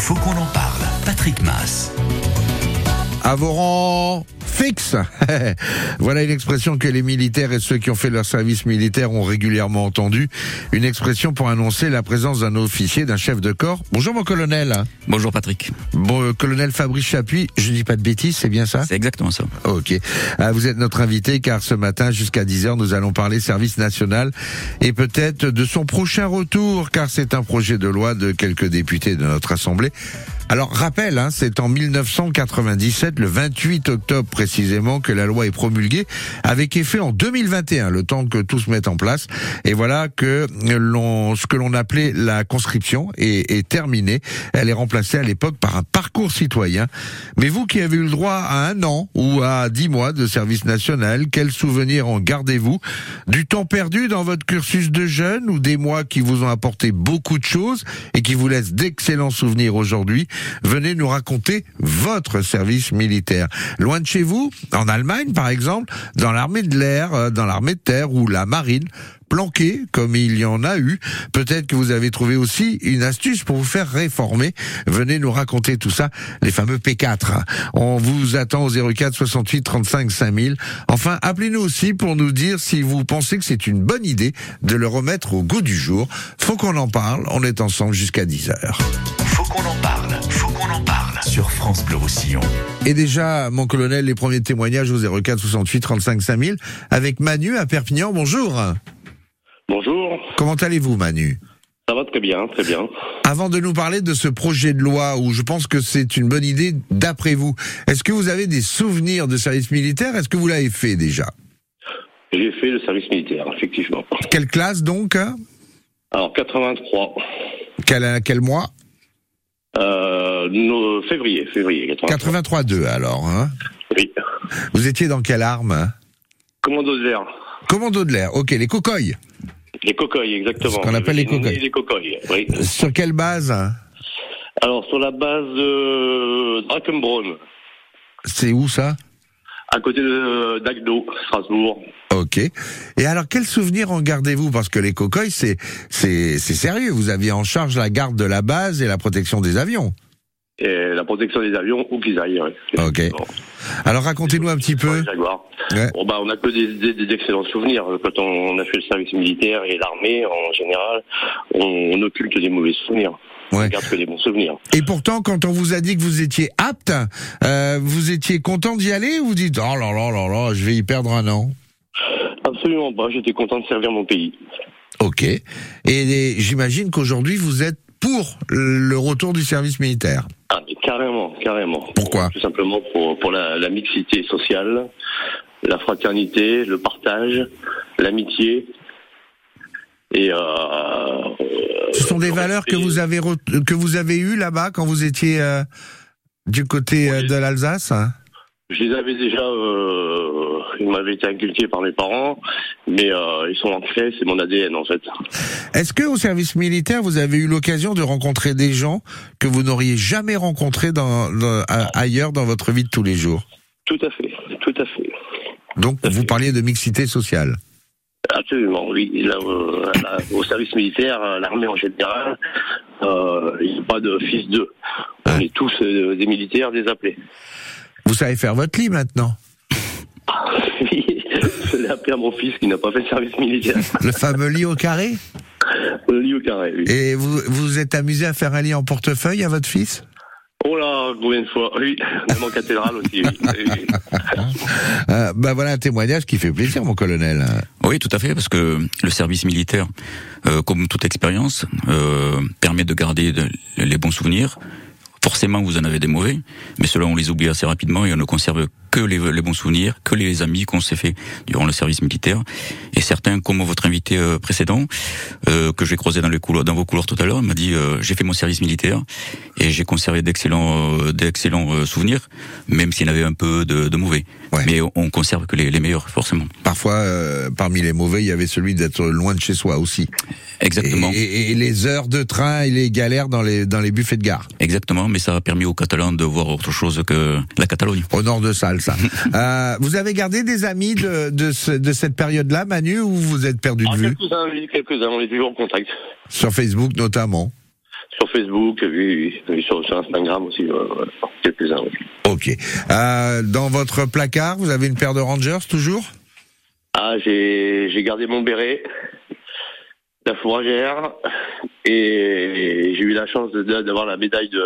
Faut qu'on en parle. Patrick Mass. À vos rangs fixes. voilà une expression que les militaires et ceux qui ont fait leur service militaire ont régulièrement entendue. Une expression pour annoncer la présence d'un officier, d'un chef de corps. Bonjour mon colonel. Bonjour Patrick. Bon, euh, colonel Fabrice Chapuis, je dis pas de bêtises, c'est bien ça? C'est exactement ça. Ok. Ah, vous êtes notre invité car ce matin jusqu'à 10h nous allons parler service national et peut-être de son prochain retour car c'est un projet de loi de quelques députés de notre assemblée. Alors rappel, hein, c'est en 1997, le 28 octobre précisément, que la loi est promulguée, avec effet en 2021, le temps que tout se mette en place. Et voilà que ce que l'on appelait la conscription est, est terminée. Elle est remplacée à l'époque par un parcours citoyen. Mais vous qui avez eu le droit à un an ou à dix mois de service national, quel souvenir en gardez-vous Du temps perdu dans votre cursus de jeune ou des mois qui vous ont apporté beaucoup de choses et qui vous laissent d'excellents souvenirs aujourd'hui? Venez nous raconter votre service militaire. Loin de chez vous, en Allemagne par exemple, dans l'armée de l'air, euh, dans l'armée de terre ou la marine, planqué comme il y en a eu. Peut-être que vous avez trouvé aussi une astuce pour vous faire réformer. Venez nous raconter tout ça, les fameux P4. On vous attend au 04 68 35 5000. Enfin, appelez-nous aussi pour nous dire si vous pensez que c'est une bonne idée de le remettre au goût du jour. Faut qu'on en parle. On est ensemble jusqu'à 10 heures. Faut qu'on en parle. Faut qu'on en parle. Sur France Bleu Roussillon. Et déjà, mon colonel, les premiers témoignages au 04 68 35 5000 avec Manu à Perpignan. Bonjour. Bonjour, Comment allez-vous, Manu? Ça va très bien, très bien. Avant de nous parler de ce projet de loi où je pense que c'est une bonne idée d'après vous, est-ce que vous avez des souvenirs de service militaire? Est-ce que vous l'avez fait déjà? J'ai fait le service militaire, effectivement. Quelle classe donc hein? Alors, 83, quel, quel mois? Euh, no- février, février 83. 83-2 alors. Hein? Oui. vous étiez dans quelle arme hein? Commando de l'air. Commando de l'air. Ok, les cocoyes. Les cocoyes, exactement. Ce qu'on appelle les cocoyes. Les cocoyes, oui. Sur quelle base hein Alors, sur la base de Drakenbronn, C'est où ça à côté de d'Agdo, Strasbourg. Ok. Et alors, quel souvenir en gardez-vous Parce que les cocoyes, c'est c'est c'est sérieux. Vous aviez en charge la garde de la base et la protection des avions. Et la protection des avions, où qu'ils aillent. oui. Ok. Bon. Alors, racontez-nous un petit peu. Ouais. Bon, bah, on a que des, des- des excellents souvenirs. Quand on a fait le service militaire et l'armée, en général, on, on occulte des mauvais souvenirs. On Ouais. garde que des bons souvenirs. Et pourtant, quand on vous a dit que vous étiez apte, euh, vous étiez content d'y aller ou vous dites oh là là là là, je vais y perdre un an? Absolument pas. J'étais content de servir mon pays. Ok. Et, et j'imagine qu'aujourd'hui vous êtes pour le retour du service militaire. Ah, carrément, carrément. Pourquoi Tout simplement pour, pour la, la mixité sociale, la fraternité, le partage, l'amitié. Et euh, Ce sont des le valeurs que vous avez que vous avez eues là-bas quand vous étiez euh, du côté euh, Oui. de l'Alsace. hein? Je les avais déjà, euh, ils m'avaient été inculqués par mes parents, mais euh, ils sont ancrés, c'est mon ADN en fait. Est-ce que au service militaire vous avez eu l'occasion de rencontrer des gens que vous n'auriez jamais rencontrés dans, dans- a- ailleurs dans votre vie de tous les jours? Tout à fait, tout à fait. Donc vous parliez de mixité sociale. Absolument, oui. Là, euh, là, au service militaire, euh, l'armée en général, euh, il n'y a pas de fils d'eux. On Ouais. est tous des militaires, des appelés. Vous savez faire votre lit maintenant? Je l'ai appelé à mon fils qui n'a pas fait de service militaire. Le fameux lit au carré Le lit au carré, oui. Et vous vous êtes amusé à faire un lit en portefeuille à votre fils? Oh là, combien de fois? Oui, même en cathédrale aussi, oui. Euh, Bah voilà un témoignage qui fait plaisir, mon colonel. Oui, tout à fait, parce que le service militaire, euh, comme toute expérience, euh, permet de garder de- les bons souvenirs. Forcément, vous en avez des mauvais, mais cela on les oublie assez rapidement et on ne conserve que les, les bons souvenirs, que les amis qu'on s'est fait durant le service militaire. Et certains, comme votre invité euh, précédent, euh, que j'ai croisé dans les couloirs, dans vos couloirs tout à l'heure, m'a dit euh, j'ai fait mon service militaire et j'ai conservé d'excellents, euh, d'excellents euh, souvenirs, même s'il y en avait un peu de, de mauvais. Ouais. Mais on conserve que les, les meilleurs, forcément. Parfois, euh, parmi les mauvais, il y avait celui d'être loin de chez soi aussi. Exactement. Et, et- et les heures de train et les galères dans les dans les buffets de gare. Exactement, mais ça a permis aux Catalans de voir autre chose que la Catalogne. Au nord de Ça. euh, vous avez gardé des amis de de, ce- de cette période-là, Manu, ou vous êtes perdu de Ah, vue quelques-uns, oui, quelques-uns, on est toujours en contact. sur Facebook notamment. Sur Facebook, oui, oui, sur, sur Instagram aussi, euh, quelques-uns. oui. Ok. Euh, dans votre placard, vous avez une paire de Rangers toujours Ah, j'ai j'ai gardé mon béret, la fourragère, et j'ai eu la chance d'avoir la médaille de,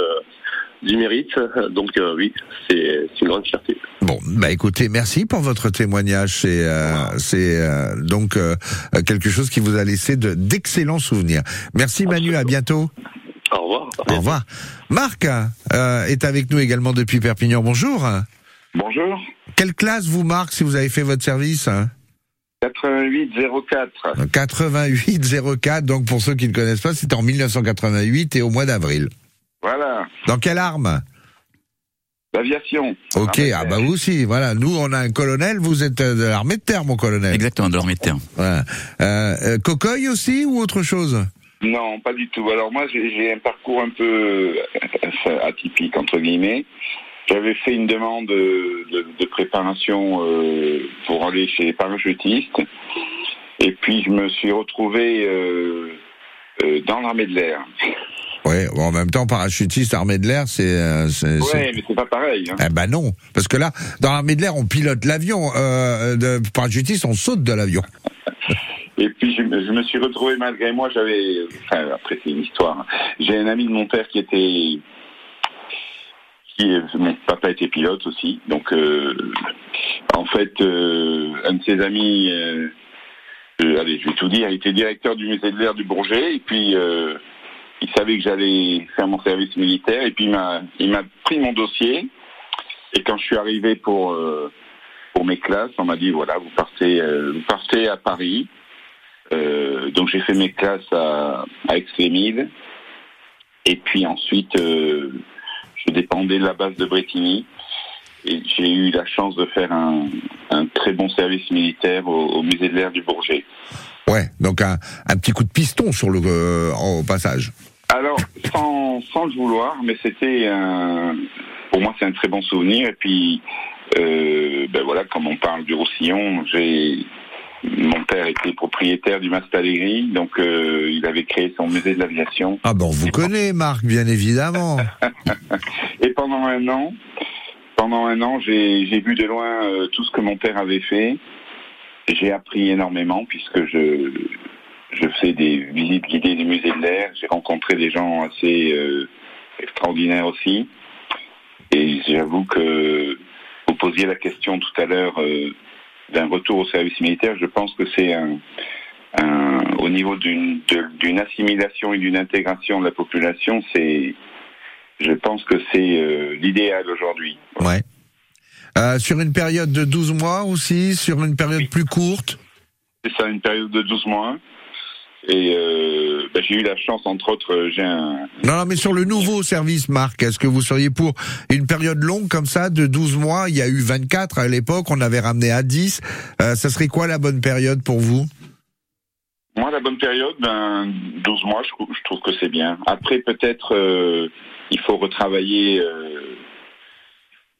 du mérite. Donc euh, oui, c'est c'est une grande fierté. Bon, bah écoutez, merci pour votre témoignage. C'est euh, c'est euh, donc euh, quelque chose qui vous a laissé de d'excellents souvenirs. Merci Manu, à bientôt. Au revoir. Au revoir. Marc euh, est avec nous également depuis Perpignan. Bonjour. Bonjour. Quelle classe vous Marc si vous avez fait votre service 8804. 8804. Donc pour ceux qui ne connaissent pas, c'était en 1988 et au mois d'avril. Voilà. Dans quelle arme L'aviation. Ok, ah bah vous aussi, voilà. Nous, on a un colonel, vous êtes euh, de l'armée de terre, mon colonel. Exactement, de l'armée de terre. Voilà. Euh, euh, cocoille aussi ou autre chose Non, pas du tout. Alors moi, j'ai un parcours un peu euh, atypique, entre guillemets. J'avais fait une demande de, de- de préparation euh, pour aller chez les parachutistes. Et puis, je me suis retrouvé euh, euh, dans l'armée de l'air. Ouais, bon, en même temps, parachutiste, armée de l'air, c'est... euh, Ouais, mais c'est pas pareil. hein. Eh ben non, parce que là, dans l'armée de l'air, on pilote l'avion. Euh, de parachutiste, on saute de l'avion. Et puis je, me- je me suis retrouvé malgré moi, j'avais, enfin après c'est une histoire. hein. J'ai un ami de mon père qui était, qui mon papa était pilote aussi, donc euh, en fait euh, un de ses amis, euh, euh, allez je vais tout dire, il était directeur du musée de l'air du Bourget et puis euh, il savait que j'allais faire mon service militaire et puis il m'a, pris mon dossier et quand je suis arrivé pour euh, pour mes classes, on m'a dit voilà vous partez, euh, vous partez à Paris. Euh, donc j'ai fait mes classes à, à Aix-les-Milles. Et puis ensuite, je dépendais de la base de Bretigny. Et j'ai eu la chance de faire un, un très bon service militaire au, musée de l'air du Bourget. Ouais, donc un, un petit coup de piston sur le au passage. Alors, sans, sans le vouloir, mais c'était un... Pour moi, c'est un très bon souvenir. Et puis, euh, ben voilà, comme on parle du Roussillon, j'ai... Mon père était propriétaire du Mas Allegri, donc euh, il avait créé son musée de l'aviation. Ah bon, on vous connaît, Marc, bien évidemment. Et pendant un an, pendant un an, j'ai vu de loin euh, tout ce que mon père avait fait. J'ai appris énormément puisque je je fais des visites guidées du musée de l'air. J'ai rencontré des gens assez euh, extraordinaires aussi. Et j'avoue que vous posiez la question tout à l'heure euh, d'un retour au service militaire. Je pense que c'est un, un- au niveau d'une assimilation et d'une intégration de la population, c'est je pense que c'est euh, l'idéal aujourd'hui. Ouais. Sur une période de 12 mois aussi, sur une période plus courte? C'est ça, une période de 12 mois. Et euh, ben, j'ai eu la chance, entre autres, euh, j'ai un... Non, non, mais sur le nouveau service, Marc, est-ce que vous seriez pour une période longue comme ça, de 12 mois? Il y a eu 24 à l'époque, on avait ramené à 10. Euh, ça serait quoi la bonne période pour vous? Moi, la bonne période, ben, 12 mois, je, trou- je trouve que c'est bien. Après, peut-être, euh, il faut retravailler,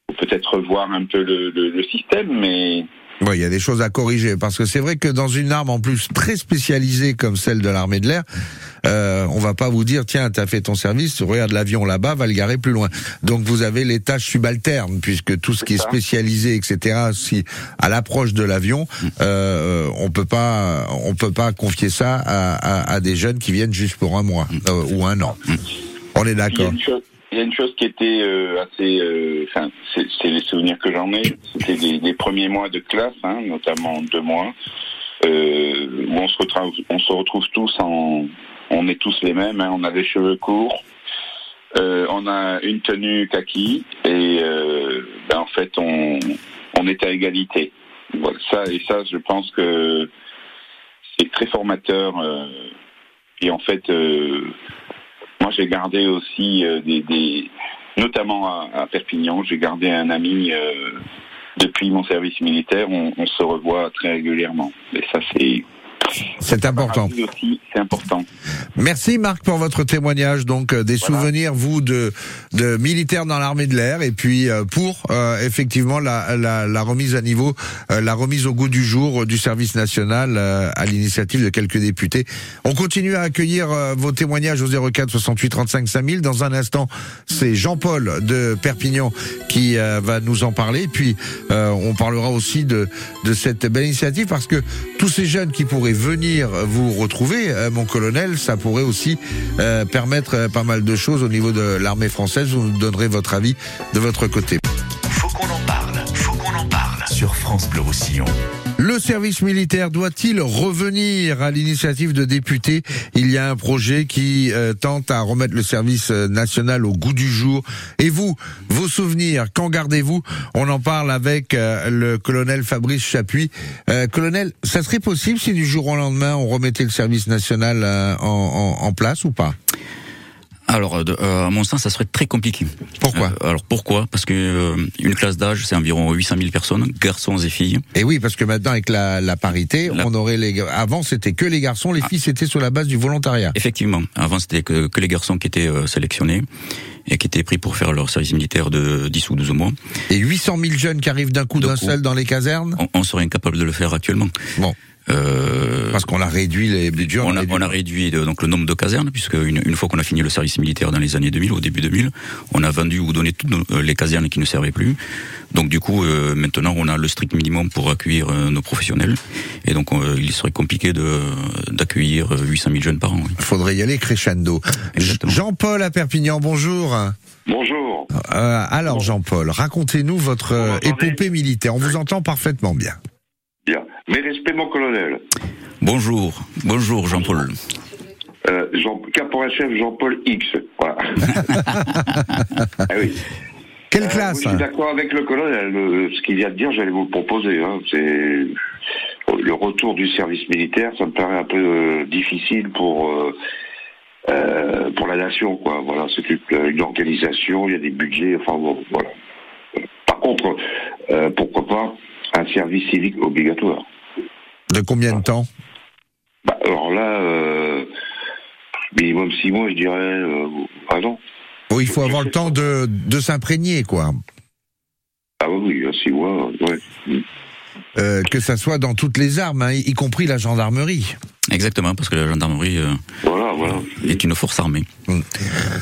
faut peut-être revoir un peu le, le- le système, mais Oui, il y a des choses à corriger parce que c'est vrai que dans une arme en plus très spécialisée comme celle de l'armée de l'air, euh, on va pas vous dire tiens t'as fait ton service, regarde l'avion là-bas, va le garer plus loin. Donc vous avez les tâches subalternes puisque tout ce qui est spécialisé etc. Si à l'approche de l'avion, euh, on peut pas on peut pas confier ça à, à, à des jeunes qui viennent juste pour un mois euh, ou un an. On est d'accord. Il y a une chose qui était euh, assez... euh, c'est les souvenirs que j'en ai. C'était les, premiers mois de classe, hein, notamment deux mois, euh, où on se, retrouve, on se retrouve tous en... On est tous les mêmes, hein, on a les cheveux courts, euh, on a une tenue kaki, et euh, ben, en fait, on, on est à égalité. Ça, et ça, je pense que c'est très formateur. euh, et en fait, euh, moi, j'ai gardé aussi euh, des, notamment à, à Perpignan, j'ai gardé un ami euh, depuis mon service militaire. On, on se revoit très régulièrement. Et ça, c'est C'est important. Aussi, c'est important. Merci Marc pour votre témoignage. Donc euh, des souvenirs vous de de militaires dans l'armée de l'air et puis euh, pour euh, effectivement la, la, la remise à niveau, la remise au goût du jour du service national à l'initiative de quelques députés. On continue à accueillir vos témoignages au 04 68 35 5000. Dans un instant, c'est Jean-Paul de Perpignan qui va nous en parler. Puis on parlera aussi de de cette belle initiative parce que tous ces jeunes qui pourraient venir vous retrouver, mon colonel, ça pourrait aussi euh, permettre euh, pas mal de choses au niveau de l'armée française. Vous nous donnerez votre avis de votre côté. Faut qu'on en parle, faut qu'on en parle sur France Bleu Roussillon. Le service militaire doit-il revenir à l'initiative de députés? Il y a un projet qui euh, tente à remettre le service euh, national au goût du jour. Et vous, vos souvenirs, qu'en gardez-vous? On en parle avec euh, le colonel Fabrice Chapuis. colonel, ça serait possible si du jour au lendemain on remettait le service national en, en place ou pas? Alors, euh, à mon sens, ça serait très compliqué. Pourquoi euh, Alors pourquoi? Parce que euh, une classe d'âge, c'est environ 800 000 personnes, garçons et filles. Et oui, parce que maintenant avec la, la parité, on aurait les. Avant, c'était que les garçons, les ah. filles, c'était sur la base du volontariat. Effectivement, avant c'était que, que les garçons qui étaient sélectionnés et qui étaient pris pour faire leur service militaire de 10 ou 12 mois. Et 800 000 jeunes qui arrivent d'un coup d'un seul dans les casernes? On, on, serait incapable de le faire actuellement. Bon. Euh, Parce qu'on a réduit les budgets. On, a, on a réduit donc le nombre de casernes, puisque une, une, fois qu'on a fini le service militaire dans les années 2000, au début 2000, on a vendu ou donné toutes euh, les casernes qui ne servaient plus. Donc du coup, euh, maintenant, on a le strict minimum pour accueillir euh, nos professionnels. Et donc, il serait compliqué de d'accueillir 800 000 jeunes par an. Il faudrait y aller crescendo. Jean-Paul à Perpignan, bonjour. Bonjour. alors Jean-Paul, racontez-nous votre épopée militaire. On vous entend parfaitement bien. Bien. Mes respects, mon colonel. Bonjour. Bonjour, Jean-Paul. Euh, Jean, caporal-chef Jean-Paul X. Voilà. ah oui. Quelle euh, classe Je suis d'accord avec le colonel. ce qu'il vient de dire, j'allais vous le proposer. Hein. C'est le retour du service militaire. Ça me paraît un peu euh, difficile pour euh, pour la nation. Quoi. Voilà, c'est une, organisation. Il y a des budgets. Enfin bon, voilà. Par contre, pourquoi pas un service civique obligatoire. De combien de temps bah, Alors là, euh, minimum six mois, je dirais. Euh, non. Oh, il faut avoir le temps de, de s'imprégner, quoi. Ah oui, six mois, ouais. Euh, que ça soit dans toutes les armes, hein, y compris la gendarmerie. Exactement, parce que la gendarmerie euh, voilà, voilà. est une force armée. Euh,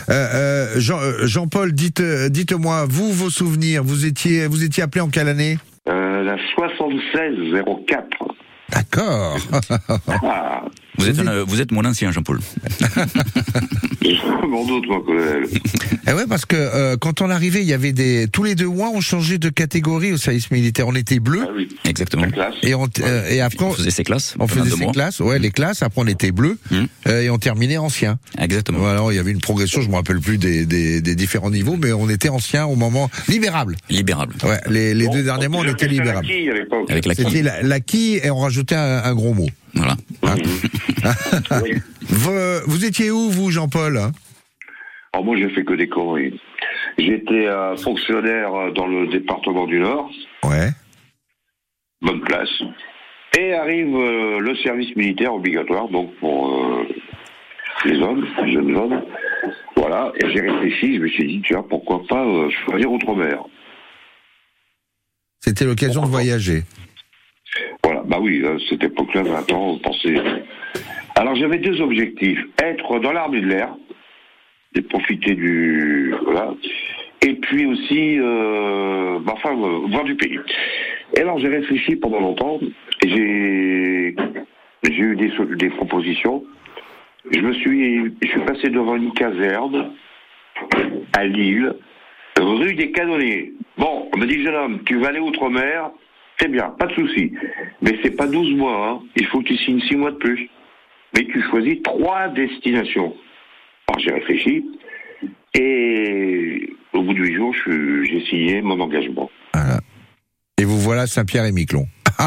euh Jean, Jean-Paul, dites, dites-moi, vous, vos souvenirs, vous étiez, vous étiez appelé en quelle année La 7604. D'accord. Ah. Vous, êtes vous êtes mon ancien, Jean-Paul. Mon doute, moi, collègue. Eh ouais, parce que euh, quand on arrivait, il y avait des tous les deux mois, on changeait de catégorie au service militaire. On était bleu. Ah oui. Exactement. Et, on, euh, et après, on faisait ses classes. On faisait ses classes. Ouais, les classes. Après, on était bleu hum. euh, et on terminait ancien. Exactement. Voilà, il y avait une progression. Je me rappelle plus des, des, des, différents niveaux, mais on était ancien au moment libérable. Libérable. Ouais, les, les deux derniers mois, on était libérable. Avec la C'était l'acquis et on rajoutait un, un gros mot. Voilà. Hein vous, vous, étiez où, vous, Jean-Paul Alors oh, moi, j'ai fait que des conneries. J'étais euh, fonctionnaire euh, dans le département du Nord. Ouais. Bonne place. Et arrive euh, le service militaire obligatoire, donc pour les hommes, les jeunes hommes. Voilà. Et j'ai réfléchi, je me suis dit, tiens, pourquoi pas choisir Outre-mer. C'était l'occasion de voyager. Bah oui, à cette époque-là, 20 ans, pensez. Alors j'avais deux objectifs. Être dans l'armée de l'air, et profiter du. Voilà. Et puis aussi, euh, bah, enfin, euh, voir du pays. Et alors j'ai réfléchi pendant longtemps, j'ai, j'ai eu des, propositions. Je me suis, je suis passé devant une caserne à Lille, rue des Canonniers. Bon, on me dit, jeune homme, tu vas aller outre-mer, c'est bien, pas de souci. Mais c'est pas 12 mois, hein. il faut que tu signes 6 mois de plus. Mais tu choisis trois destinations. Alors j'ai réfléchi, et au bout de 8 jours, j'ai signé mon engagement. Et vous voilà Saint-Pierre et Miquelon.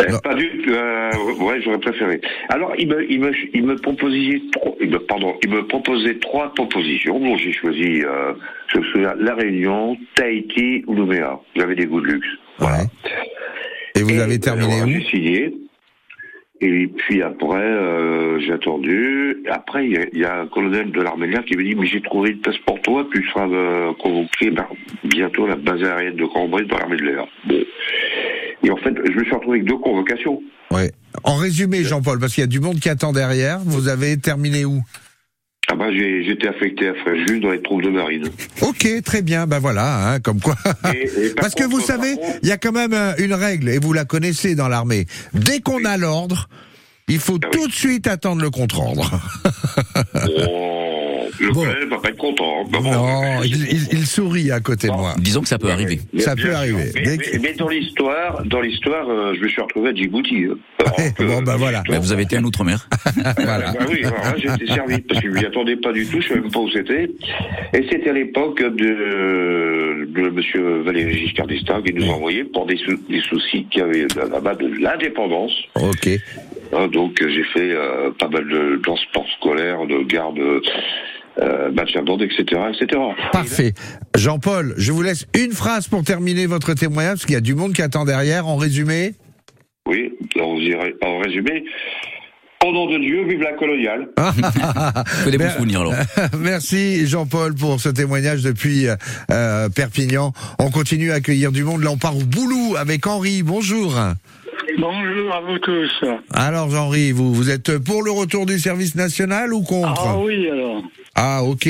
Euh, pas du tout. Euh, ouais, j'aurais préféré. Alors, il me, il me, il me proposait, trois, pardon, il me proposait trois propositions. Bon, j'ai choisi, euh, je me souviens, La Réunion, Tahiti ou Nouméa. J'avais des goûts de luxe. Ouais. Et vous avez terminé où J'ai signé. Et puis après, euh, j'ai attendu. Après, il y, a- il y a un colonel de l'armée de l'air qui me dit Mais j'ai trouvé une place pour toi, tu seras euh, convoqué par- bientôt à la base aérienne de Cambrai dans l'armée de l'air. Bon. Et en fait, je me suis retrouvé avec deux convocations. Ouais. En résumé, Jean-Paul, parce qu'il y a du monde qui attend derrière, vous avez terminé où? Ah bah, j'ai- j'étais affecté à Fréjus dans les troupes de marine. Ok, très bien, ben voilà, hein, comme quoi. Et- et par Parce que vous savez, il y a quand même euh, une règle, et vous la connaissez dans l'armée. Dès qu'on a l'ordre, il faut Ah oui. tout de suite attendre le contre-ordre. Oh, le Bon. colonel va pas être content. hein. Bah bon. Non, il, il- il sourit à côté de moi. Disons que ça peut arriver. Mais Ça peut sûr. arriver. Mais, dans l'histoire, dans l'histoire, euh, je me suis retrouvé à Djibouti. hein. Alors Ouais, que- bon, bah voilà. Mais vous avez été un outre-mer. Voilà. Bah oui, j'ai été servi parce que je m'y attendais pas du tout, je savais même pas où c'était. Et c'était à l'époque de, de Monsieur Valéry Giscard d'Estaing qui nous a envoyé pour des, sou- des soucis qu'il y avait là-bas de l'indépendance. Ok. Hein, donc j'ai fait euh, pas mal de transports scolaires, de garde, euh, d'ordre, etc., etc. Parfait. Jean-Paul, je vous laisse une phrase pour terminer votre témoignage, parce qu'il y a du monde qui attend derrière. En résumé, Oui, en, dirait- en résumé, au nom de Dieu, vive la coloniale. Que des bons souvenirs alors. Merci Jean-Paul pour ce témoignage depuis euh, Perpignan. On continue à accueillir du monde. Là, on part au boulot avec Henri. Bonjour. Bonjour à vous tous. Alors Henri, vous, vous êtes pour le retour du service national ou contre? Ah oui, alors. Ah ok,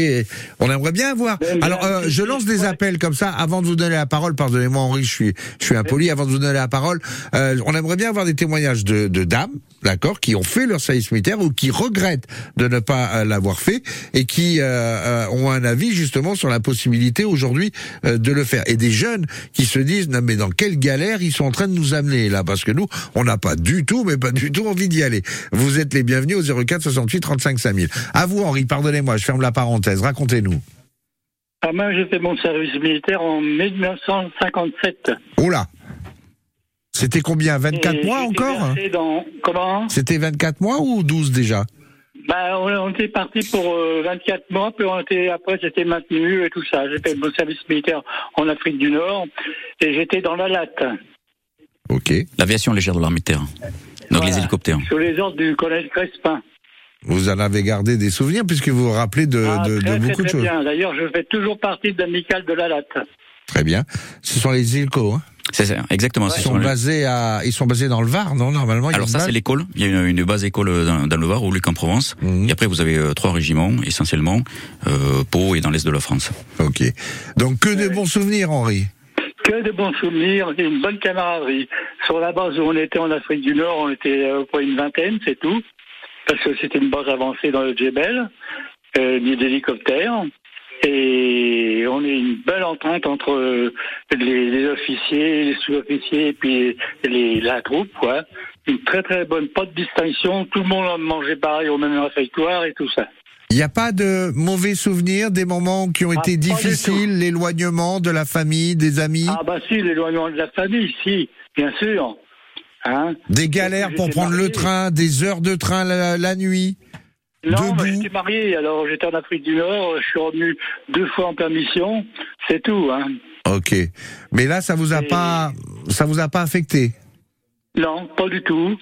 on aimerait bien voir. Ben, Alors euh, je lance des appels comme ça avant de vous donner la parole. Pardonnez-moi Henri, je suis je suis impoli. Avant de vous donner la parole, euh, on aimerait bien avoir des témoignages de, de dames, d'accord, qui ont fait leur service militaire ou qui regrettent de ne pas euh, l'avoir fait et qui euh, ont un avis justement sur la possibilité aujourd'hui de le faire. Et des jeunes qui se disent non mais dans quelle galère ils sont en train de nous amener là? Parce que nous on n'a pas du tout mais pas du tout envie d'y aller. Vous êtes les bienvenus au 04 68 35 5000. À vous Henri, pardonnez-moi, je ferme la parenthèse. Racontez-nous. Ah, moi, j'ai fait mon service militaire en 1957. Oula C'était combien 24 Et mois encore dans... Comment C'était 24 mois ou 12 déjà bah, on, on était parti pour euh, 24 mois, puis on était, après, c'était maintenu et tout ça. J'ai fait mon service militaire en Afrique du Nord et j'étais dans la latte. Ok. L'aviation légère de l'armée de terre. Donc Voilà. les hélicoptères. Sous les ordres du colonel Crespin. Vous en avez gardé des souvenirs puisque vous vous rappelez de, ah, de- de très, très, beaucoup de très choses. bien. D'ailleurs, je fais toujours partie de l'amicale de la latte. Très bien. Ce sont les ILCO. Hein. C'est ça, exactement. Ils sont basés à, ils sont basés dans le Var, non Normalement. Alors ça base c'est l'école. Il y a une, une base école dans, dans le Var, au Luc en Provence. Mhm. Et après vous avez euh, trois régiments essentiellement, euh, Pau et dans l'est de la France. Ok. Donc que de bons souvenirs, Henri. Que de bons souvenirs et une bonne camaraderie. Sur la base où on était en Afrique du Nord, on était euh, pour une vingtaine, c'est tout. Parce que c'était une base avancée dans le Djebel, euh, ni d'hélicoptères. Et on est une belle entente entre euh, les, les officiers, les sous-officiers et puis les, la troupe, quoi. Une très très bonne, pas de distinction. Tout le monde mangeait pareil au même réfectoire et tout ça. Il n'y a pas de mauvais souvenirs, des moments qui ont Ah, été difficiles, l'éloignement de la famille, des amis, Ah bah si, l'éloignement de la famille, si, bien sûr. Hein des galères pour prendre le train, des heures de train la, la nuit. Non, moi, j'étais marié, alors j'étais en Afrique du Nord, je suis revenu deux fois en permission, c'est tout. Hein. Ok. Mais là, ça vous a Et- pas, ça vous a pas affecté? Non, pas du tout.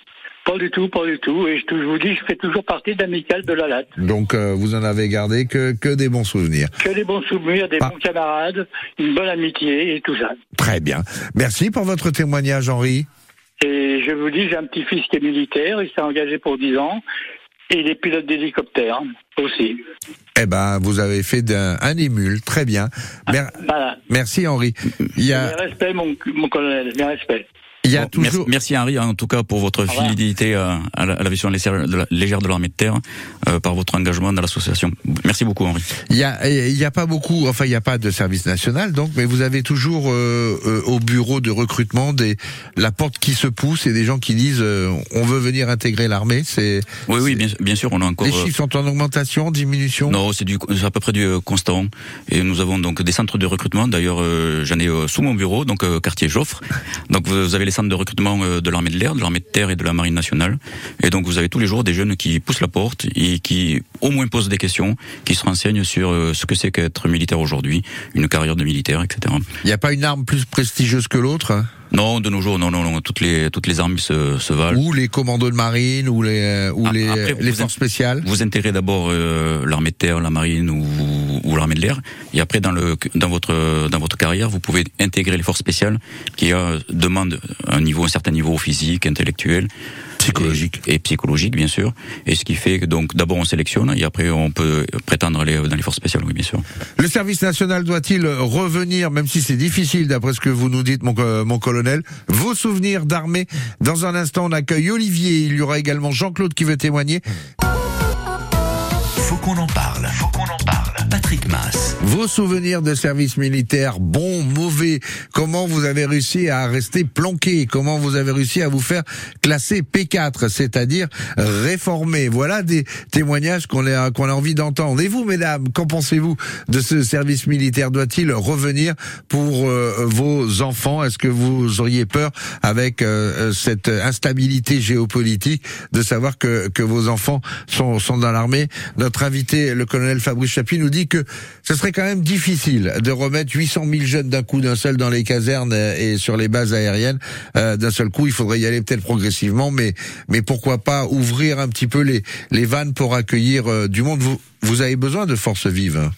Pas du tout, pas du tout. Et je, je vous dis, je fais toujours partie d'Amical de la Latte. Donc euh, vous en avez gardé que que des bons souvenirs. Que des bons souvenirs, des bons camarades, une bonne amitié et tout ça. Très bien. Merci pour votre témoignage, Henri. Et je vous dis, j'ai un petit-fils qui est militaire, il s'est engagé pour 10 ans, et il est pilote d'hélicoptère aussi. Eh ben, vous avez fait d'un un émule. Très bien. Mer- Voilà. merci, Henri. Il y Mes a, respects, mon, mon colonel, mes respects. Il y a Bon, merci, toujours. merci Henri en tout cas pour votre fidélité à, à la, à l'aviation légère de la- légère de l'armée de terre, euh, par votre engagement dans l'association. Merci beaucoup Henri. Il y a, il y a pas beaucoup. Enfin, il n'y a pas de service national, donc, mais vous avez toujours euh, euh, au bureau de recrutement des la porte qui se pousse et des gens qui disent euh, on veut venir intégrer l'armée. C'est Oui oui bien, bien sûr on a encore. les euh, chiffres sont en augmentation, diminution? Non, c'est à peu près du euh, constant. Et nous avons donc des centres de recrutement. D'ailleurs, euh, j'en ai euh, sous mon bureau, donc euh, quartier Joffre. Donc vous avez les de recrutement euh, de l'armée de l'air, de l'armée de terre et de la marine nationale. Et donc vous avez tous les jours des jeunes qui poussent la porte et qui au moins posent des questions, qui se renseignent sur euh, ce que c'est qu'être militaire aujourd'hui, une carrière de militaire, etc. Il n'y a pas une arme plus prestigieuse que l'autre. Non, de nos jours, non, non, non. Toutes les toutes les armes se, se valent. Ou les commandos de marine, ou les euh, ou Ah, les, après, les forces spéciales. Vous intégrez d'abord euh, l'armée de terre, la marine ou, ou l'armée de l'air, et après dans le dans votre dans votre carrière, vous pouvez intégrer les forces spéciales qui euh, demandent un niveau un certain niveau physique, intellectuel, Psychologique. et, et psychologique bien sûr. Et ce qui fait que donc d'abord on sélectionne et après on peut prétendre aller dans les forces spéciales, oui bien sûr. Le service national doit-il revenir, même si c'est difficile d'après ce que vous nous dites, mon, mon colonel, vos souvenirs d'armée? Dans un instant, on accueille Olivier. Il y aura également Jean-Claude qui veut témoigner. Faut qu'on en parle. Faut qu'on en parle. Patrick Mass. Vos souvenirs de service militaire, bons, mauvais, comment vous avez réussi à rester planqué, comment vous avez réussi à vous faire classer P4, c'est-à-dire réformé. Voilà des témoignages qu'on a, qu'on a envie d'entendre. Et vous, mesdames, qu'en pensez-vous de ce service militaire? Doit-il revenir pour euh, vos enfants? Est-ce que vous auriez peur, avec euh, cette instabilité géopolitique, de savoir que, que vos enfants sont, sont dans l'armée? Notre invité, le colonel Fabrice Chapuis, nous dit que ce serait quand même difficile de remettre 800 000 jeunes d'un coup, d'un seul dans les casernes et sur les bases aériennes euh, d'un seul coup. Il faudrait y aller peut-être progressivement, mais mais pourquoi pas ouvrir un petit peu les les vannes pour accueillir euh, du monde. Vous vous avez besoin de forces vives.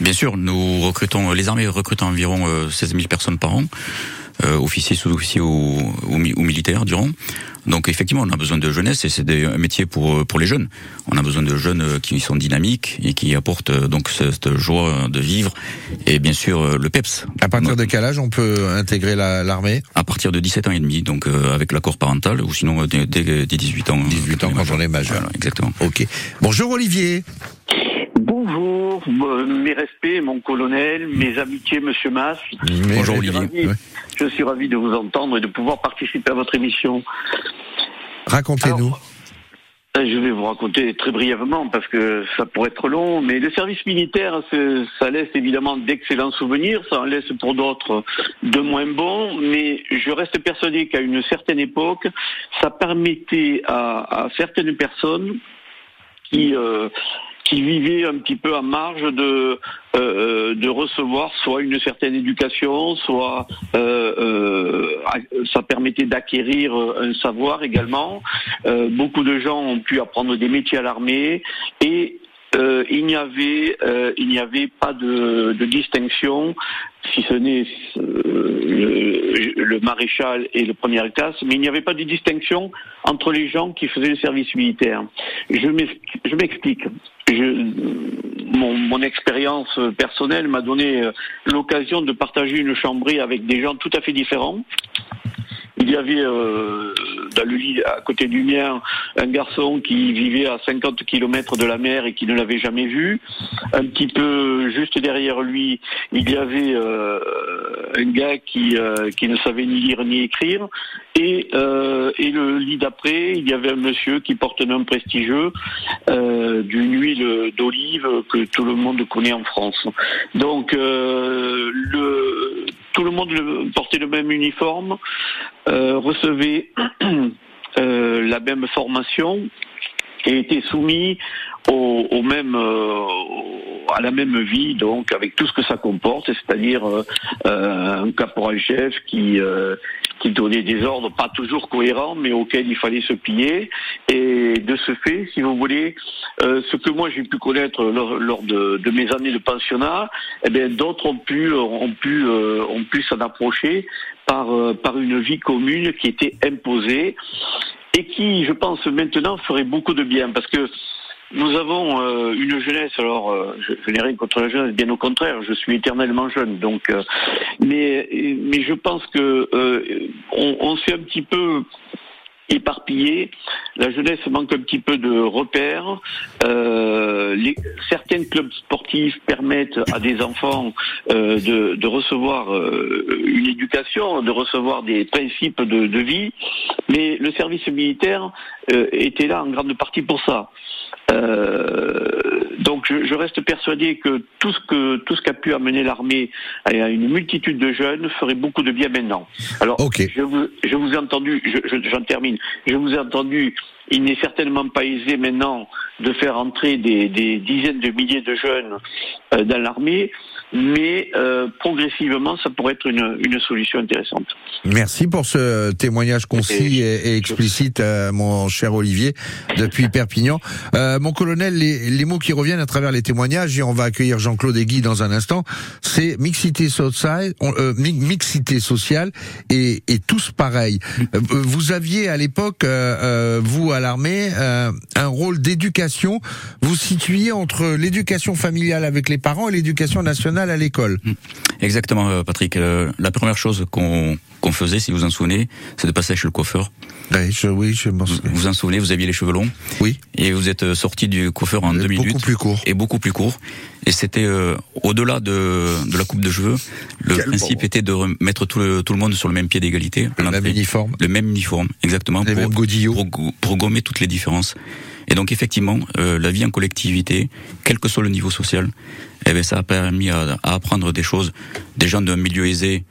Bien sûr, nous recrutons, les armées recrutent environ euh, 16 000 personnes par an, euh, officiers, sous-officiers ou, ou, mi- ou militaires, diront. Donc effectivement, on a besoin de jeunesse et c'est un métier pour euh, pour les jeunes. On a besoin de jeunes euh, qui sont dynamiques et qui apportent euh, donc cette joie de vivre et bien sûr le PEPS. À partir Donc, de quel âge on peut intégrer la- l'armée? À partir de 17 ans et demi, donc euh, avec l'accord parental ou sinon dès, dès, dès 18 ans. 18 ans quand on est majeur. Voilà, exactement. Ok. Bonjour Olivier. Euh, mes respects, mon colonel, mes amitiés, monsieur Mass. Bonjour, Olivier. ravi- Ouais. Je suis ravi de vous entendre et de pouvoir participer à votre émission. Racontez-nous. Euh, Je vais vous raconter très brièvement parce que ça pourrait être long, mais le service militaire, ça laisse évidemment d'excellents souvenirs, ça en laisse pour d'autres de moins bons, mais je reste persuadé qu'à une certaine époque, ça permettait à, à certaines personnes qui euh, qui vivaient un petit peu en marge de euh, de recevoir soit une certaine éducation, soit euh, euh, ça permettait d'acquérir un savoir également. Euh, beaucoup de gens ont pu apprendre des métiers à l'armée et euh, il n'y avait euh, il n'y avait pas de, distinction si ce n'est euh, le, maréchal et le premier classe, mais il n'y avait pas de distinction entre les gens qui faisaient le service militaire. Je m'explique. Mon, mon expérience personnelle m'a donné euh, l'occasion de partager une chambrée avec des gens tout à fait différents. Il y avait euh, à côté du mien un garçon qui vivait à 50 kilomètres de la mer et qui ne l'avait jamais vu. Un petit peu juste derrière lui, il y avait euh, un gars qui, euh, qui ne savait ni lire ni écrire. Et, et le lit d'après, il y avait un monsieur qui porte un nom prestigieux d'une huile d'olive que tout le monde connaît en France. Donc le, tout le monde portait le même uniforme, euh, recevait euh, la même formation et était soumis au, au même euh, à la même vie donc avec tout ce que ça comporte c'est-à-dire euh, euh, un caporal-chef qui qui donnait des ordres pas toujours cohérents mais auxquels il fallait se plier. Et de ce fait si vous voulez euh, ce que moi j'ai pu connaître lors, lors de, de mes années de pensionnat eh bien d'autres ont pu ont pu euh, ont pu s'en approcher par euh, par une vie commune qui était imposée et qui, je pense, maintenant ferait beaucoup de bien. Parce que nous avons euh, une jeunesse. Alors, euh, je, je n'ai rien contre la jeunesse, bien au contraire, je suis éternellement jeune. Donc, euh, mais mais je pense que euh, on, on s'est un petit peu éparpillé. La jeunesse manque un petit peu de repères. Euh, les, certains clubs sportifs permettent à des enfants euh, de, de recevoir une éducation, de recevoir des principes de, de vie, mais le service militaire euh, était là en grande partie pour ça. Euh, donc je, je reste persuadé que tout ce que tout ce qu'a pu amener l'armée à une multitude de jeunes ferait beaucoup de bien maintenant. Alors je vous je vous ai entendu, je- je- j'en termine. Je vous ai entendu. Il n'est certainement pas aisé maintenant de faire entrer des, des dizaines de milliers de jeunes euh, dans l'armée. Mais euh, progressivement, ça pourrait être une, une solution intéressante. Merci pour ce témoignage concis et, et explicite, euh, mon cher Olivier, depuis Perpignan. Euh, mon colonel, les, les, mots qui reviennent à travers les témoignages, et on va accueillir Jean-Claude Aiguy dans un instant, c'est mixité sociale, euh, mixité sociale et, et tous pareils. Euh, vous aviez à l'époque, euh, vous à l'armée, un rôle d'éducation. Vous situiez entre l'éducation familiale avec les parents et l'éducation nationale à l'école. Mmh. Exactement, Patrick. la première chose qu'on faisait, si vous en souvenez, c'est de passer chez le coiffeur. Oui, je, oui, je m'en souviens. Vous vous en souvenez, vous aviez les cheveux longs. Oui. Et vous êtes euh, sorti du coiffeur en deux minutes. Beaucoup plus court. Et beaucoup plus court. Et c'était euh, au-delà de, de la coupe de cheveux. Le principe était de mettre tout le, tout le monde sur le même pied d'égalité. Le même uniforme. Le même uniforme, exactement. Les pour, mêmes. Pour, pour, gommer toutes les différences. Et donc effectivement, euh, la vie en collectivité, quel que soit le niveau social, eh ben, ça a permis à, à apprendre des choses. Des gens d'un milieu aisé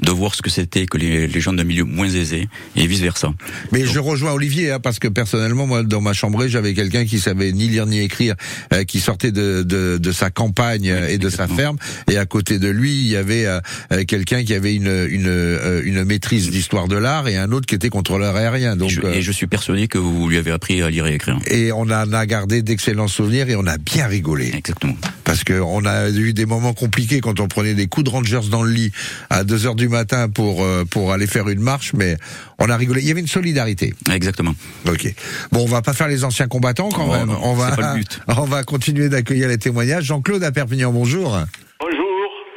de voir ce que c'était que les, les gens d'un milieu moins aisé et vice versa. Mais je rejoins Olivier hein, parce que personnellement moi dans ma chambre j'avais quelqu'un qui savait ni lire ni écrire, euh, qui sortait de, de, de, sa campagne et de sa ferme et à côté de lui il y avait euh, euh, quelqu'un qui avait une une, une maîtrise d'histoire de l'art et un autre qui était contrôleur aérien. Donc et je, et je, suis persuadé que vous lui avez appris à lire et écrire. Et on en a gardé d'excellents souvenirs et on a bien rigolé. Exactement. Parce que on a eu des moments compliqués quand on prenait des coups de rangers dans le lit à 2 heures du matin pour euh, pour aller faire une marche, mais on a rigolé. Il y avait une solidarité. Exactement. Ok. Bon, on va pas faire les anciens combattants quand même. on va pas le but. on va continuer d'accueillir les témoignages. Jean-Claude à Perpignan, bonjour. Bonjour.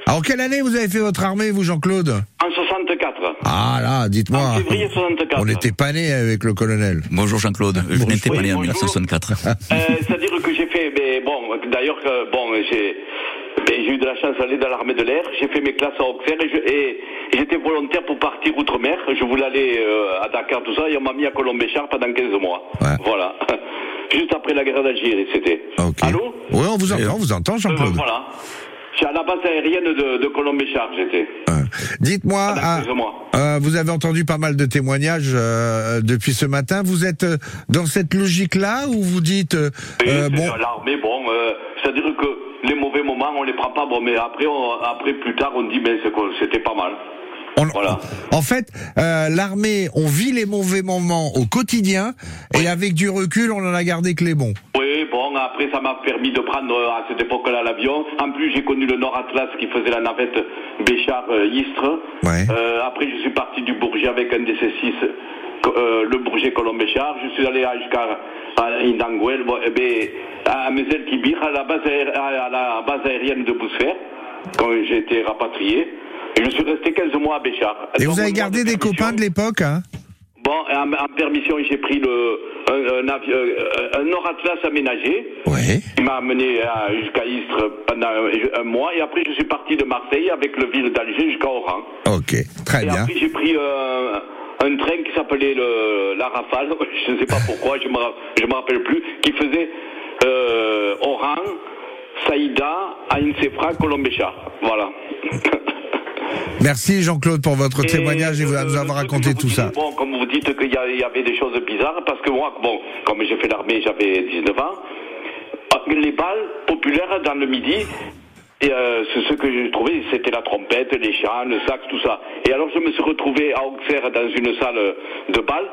En quelle année vous avez fait votre armée, vous, Jean-Claude? En 64. Ah là, dites-moi. En février 64. On n'était pas né avec le colonel. Bonjour Jean-Claude. Je n'étais pas né en 1964. euh, C'est-à-dire que j'ai fait, mais bon, d'ailleurs, bon, j'ai j'ai eu de la chance d'aller dans l'armée de l'air. J'ai fait mes classes à Auxerre et j'étais volontaire pour partir outre-mer. Je voulais aller euh, à Dakar, tout ça, et on m'a mis à Colombéchard pendant 15 mois. Ouais. Voilà. Juste après la guerre d'Algérie, c'était. Okay. Allô Oui, on vous entend, on vous entend, Jean-Claude. Euh, voilà. C'est à la base aérienne de, de Colombéchard, j'étais. Dites-moi, euh, vous avez entendu pas mal de témoignages euh, depuis ce matin. Vous êtes dans cette logique-là ou vous dites oui, bon l'armée, bon, c'est-à-dire que les mauvais moments, on les prend pas, bon, mais après, on, après plus tard, on dit, mais c'était pas mal. On, voilà. En fait, euh, l'armée, on vit les mauvais moments au quotidien, oui. et avec du recul, on en a gardé que les bons. Oui, bon, après, ça m'a permis de prendre à cette époque-là l'avion. En plus, j'ai connu le Nord Atlas qui faisait la navette Béchard-Istres. Ouais. Euh, après, je suis parti du Bourget avec un DC-6, euh, le Bourget Colomb-Béchard. Je suis allé jusqu'à Indanguel, eh ben, à Mezel-Kibir, à, la base à la base aérienne de Bousfer, quand j'ai été rapatrié. Et je suis resté 15 mois à Béchard. Et vous avez gardé des copains de l'époque, hein? Bon, en, en permission, j'ai pris le, un, un, avion, un Nord Atlas aménagé. Ouais. Il m'a amené jusqu'à Istres pendant un, un, mois. Et après, je suis parti de Marseille avec le ville d'Alger jusqu'à Oran. Ok, très et bien. Et après, j'ai pris euh, un train qui s'appelait la Rafale. Je ne sais pas pourquoi, je ne me, me rappelle plus. Qui faisait euh, Oran, Saïda, Ain Sefra, Colombéchard. Voilà. Merci Jean-Claude pour votre témoignage et, vous nous avoir raconté tout ça. Bon, comme vous dites qu'il y, y, avait des choses bizarres, parce que moi, bon, comme j'ai fait l'armée, j'avais 19 ans, les balles populaires dans le midi, et euh, ce que j'ai trouvé, c'était la trompette, les chants, le sax, tout ça. Et alors je me suis retrouvé à Auxerre dans une salle de bal.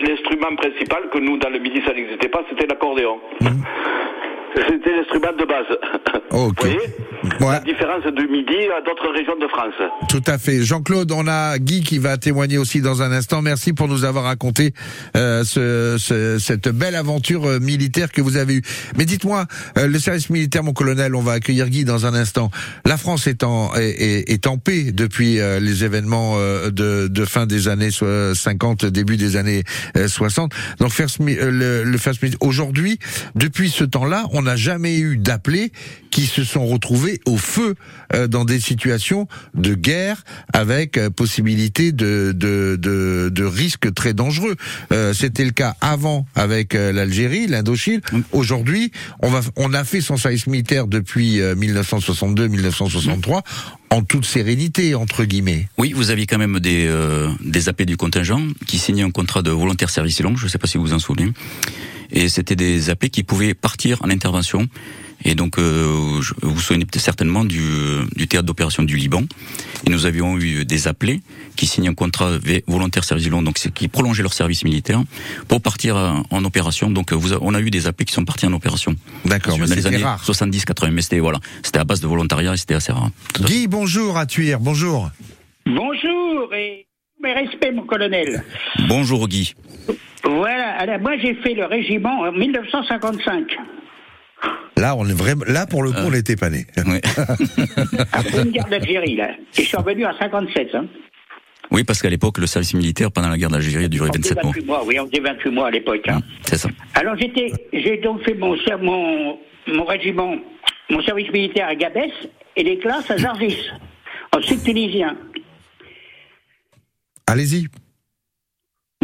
L'instrument principal que nous, dans le midi, ça n'existait pas, c'était l'accordéon. Mmh. C'était l'instrument de base. Okay. Vous voyez ouais. La différence du Midi à d'autres régions de France. Tout à fait. Jean-Claude, on a Guy qui va témoigner aussi dans un instant. Merci pour nous avoir raconté euh, ce, ce, cette belle aventure euh, militaire que vous avez eue. Mais dites-moi, euh, le service militaire, mon colonel, on va accueillir Guy dans un instant. La France est en, est, est en paix depuis euh, les événements euh, de, de, fin des années 50, début des années 60. Donc, le, le aujourd'hui, depuis ce temps-là, on n'a jamais eu d'appelés qui se sont retrouvés au feu euh, dans des situations de guerre avec euh, possibilité de, de, de, de risques très dangereux. Euh, C'était le cas avant avec l'Algérie, l'Indochine. Aujourd'hui, on, va, on a fait son service militaire depuis 1962-1963 en toute sérénité, entre guillemets. Oui, vous aviez quand même des, des AP du contingent qui signaient un contrat de volontaire service long, je ne sais pas si vous vous en souvenez. Et c'était des appelés qui pouvaient partir en intervention. Et donc, euh, vous vous souvenez peut-être certainement du, du théâtre d'opération du Liban. Et nous avions eu des appelés qui signent un contrat volontaire service long, donc qui prolongeaient leur service militaire pour partir en, en opération. Donc, vous a- on a eu des appelés qui sont partis en opération. D'accord, mais c'était rare. 70-80. Mais c'était voilà, c'était à base de volontariat et c'était assez rare. Guy, bonjour à Tuire, bonjour. Bonjour et mes respects, mon colonel. Bonjour Guy. Voilà, alors moi j'ai fait le régiment en 1955, Là, on est vraiment, là pour le coup, on n'était pas. Ouais. après une guerre d'Algérie, là. Et je suis revenu à 57, hein. Oui, parce qu'à l'époque, le service militaire pendant la guerre d'Algérie a duré On faisait 27 mois. 28 mois, oui, on faisait 28 mois à l'époque. hein. C'est ça. Alors j'étais, j'ai donc fait mon, mon, mon régiment, mon service militaire à Gabès et les classes à Jarvis, en sud tunisien. Allez-y.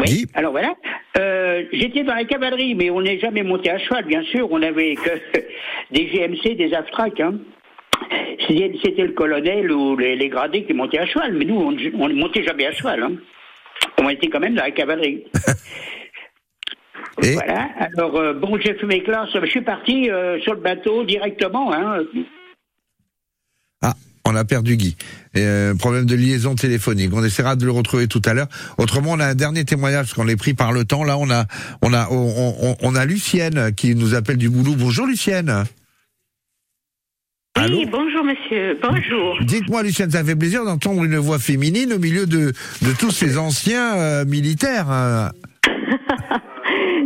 Oui. Alors voilà. Euh, J'étais dans la cavalerie, mais on n'est jamais monté à cheval, bien sûr. On n'avait que des GMC, des Aftrak. Hein. C'était le colonel ou les, les gradés qui montaient à cheval, mais nous, on on ne montait jamais à cheval. Hein. On était quand même dans la cavalerie. Et? Voilà. Alors, euh, bon, j'ai fait mes classes. Je suis parti euh, sur le bateau directement. Hein. On a perdu Guy. Et, euh, problème de liaison téléphonique. On essaiera de le retrouver tout à l'heure. Autrement, on a un dernier témoignage parce qu'on est pris par le temps. Là, on a, on a, on, on- on a Lucienne qui nous appelle du boulot. Bonjour Lucienne. Allô Oui, bonjour monsieur, bonjour. Dites-moi Lucienne, ça fait plaisir d'entendre une voix féminine au milieu de, de tous ces anciens euh, militaires. hein.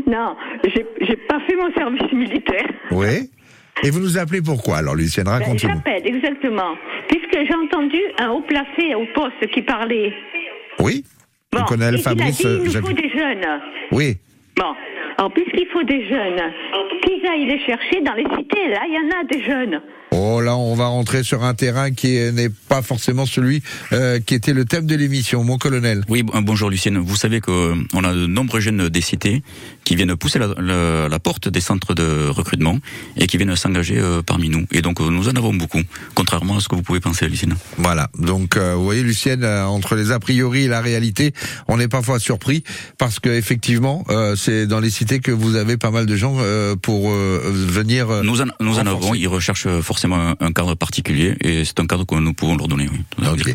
Non, j'ai pas fait mon service militaire. Oui. Et vous nous appelez pourquoi Alors Lucienne, Ben, racontez-nous. J'appelle, exactement. Puisque j'ai entendu un haut placé au poste qui parlait. Oui. Bon, colonel et il a Fabrice. dit, il nous Jacques- faut des jeunes. Oui. Bon, alors puisqu'il faut des jeunes, qu'ils aillent les chercher dans les cités. Là, il y en a des jeunes. Oh là, on va rentrer sur un terrain qui n'est pas forcément celui euh, qui était le thème de l'émission, mon colonel. Oui, bon- bonjour Lucienne. Vous savez qu'on a de nombreux jeunes des cités qui viennent pousser la, la- la porte des centres de recrutement et qui viennent s'engager euh, parmi nous. Et donc euh, nous en avons beaucoup, contrairement à ce que vous pouvez penser, Lucienne. Voilà. Donc, euh, vous voyez, Lucienne, euh, entre les a priori et la réalité, on est parfois surpris parce que effectivement, euh, c'est dans les cités que vous avez pas mal de gens euh, pour euh, venir. euh, Nous en, nous en avons, ils recherchent euh, forcément un, un cadre particulier et c'est un cadre que nous pouvons leur donner. Oui.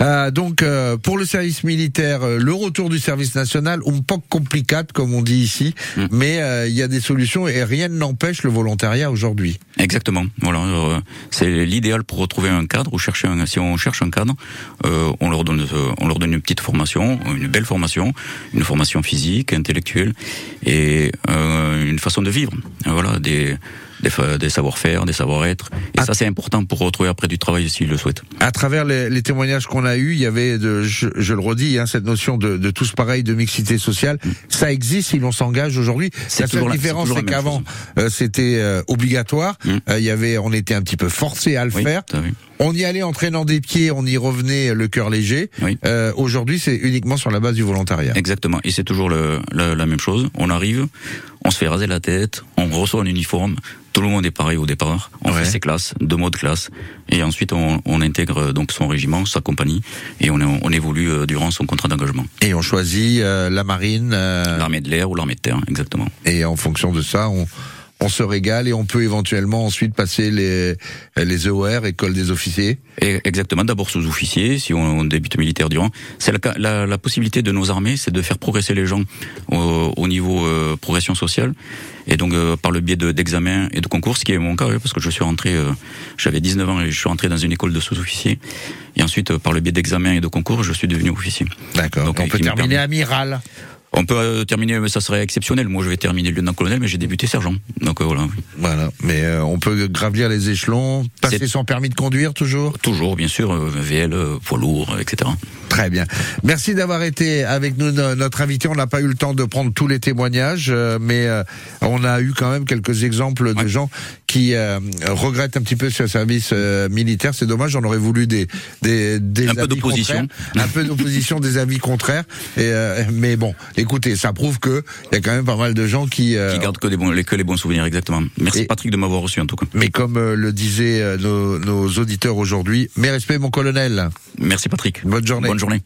Euh, donc, euh, pour le service militaire, euh, le retour du service national, un peu compliqué, comme on dit ici, Mm. mais euh, il y a des solutions et rien n'empêche le volontariat aujourd'hui. Exactement. Voilà, c'est l'idéal pour retrouver un cadre ou chercher un. Si on cherche un cadre, on leur donne, on leur donne une petite formation, une belle formation, une formation physique, intellectuelle et une façon de vivre. Voilà, des des, des savoir-faire, des savoir-être. Et ça, c'est important pour retrouver après du travail s'ils le souhaitent. À travers les, les témoignages qu'on a eus, il y avait, de, je, je le redis, hein, cette notion de, de tous pareil, de mixité sociale. Ça existe si l'on s'engage aujourd'hui. La seule la- différence, c'est qu'avant, euh, c'était euh, obligatoire. Mm. Euh, Il y avait, on était un petit peu forcé à le Oui, faire. On y allait en traînant des pieds, on y revenait le cœur léger. Oui. Euh, aujourd'hui, c'est uniquement sur la base du volontariat. Exactement. Et c'est toujours le, la, la même chose. On arrive, on se fait raser la tête, on reçoit un uniforme. Tout le monde est pareil au départ. On Ouais. fait ses classes, deux mots de classe, et ensuite on, on intègre donc son régiment, sa compagnie, et on, on évolue euh, durant son contrat d'engagement. Et on choisit euh, la marine. euh, L'armée de l'air ou l'armée de terre, exactement. et en fonction de ça, on, on se régale et on peut éventuellement ensuite passer les, les EOR, école des officiers. Et exactement. D'abord sous-officier, si on, débute militaire durant. C'est la, la, la possibilité de nos armées, c'est de faire progresser les gens au, au niveau euh, progression sociale, et donc euh, par le biais de- d'examens et de concours, ce qui est mon cas, oui, parce que je suis rentré, euh, j'avais 19 ans et je suis rentré dans une école de sous-officiers, et ensuite euh, par le biais d'examens et de concours, je suis devenu officier. D'accord. Donc, On peut terminer permet- amiral. On peut euh, terminer, mais ça serait exceptionnel. Moi, je vais terminer lieutenant-colonel, mais j'ai débuté sergent. Donc euh, voilà. Voilà. Mais euh, on peut gravir les échelons, passer son permis de conduire toujours? Toujours, bien sûr, euh, VL, poids lourd, etc. Très bien. Merci d'avoir été avec nous, no- notre invité. On n'a pas eu le temps de prendre tous les témoignages, euh, mais euh, on a eu quand même quelques exemples de Ouais. gens qui euh, regrettent un petit peu ce service militaire. C'est dommage, on aurait voulu des des, des Un peu avis d'opposition. contraires, un peu d'opposition, des avis contraires. Et, mais bon, écoutez, ça prouve que il y a quand même pas mal de gens qui. Qui garde que, des bons, les, que les bons souvenirs, exactement. Merci Et- Patrick de m'avoir reçu en tout cas. mais comme le disaient nos, nos auditeurs aujourd'hui, mes respects, mon colonel. Merci Patrick. Bonne journée. Bonne journée.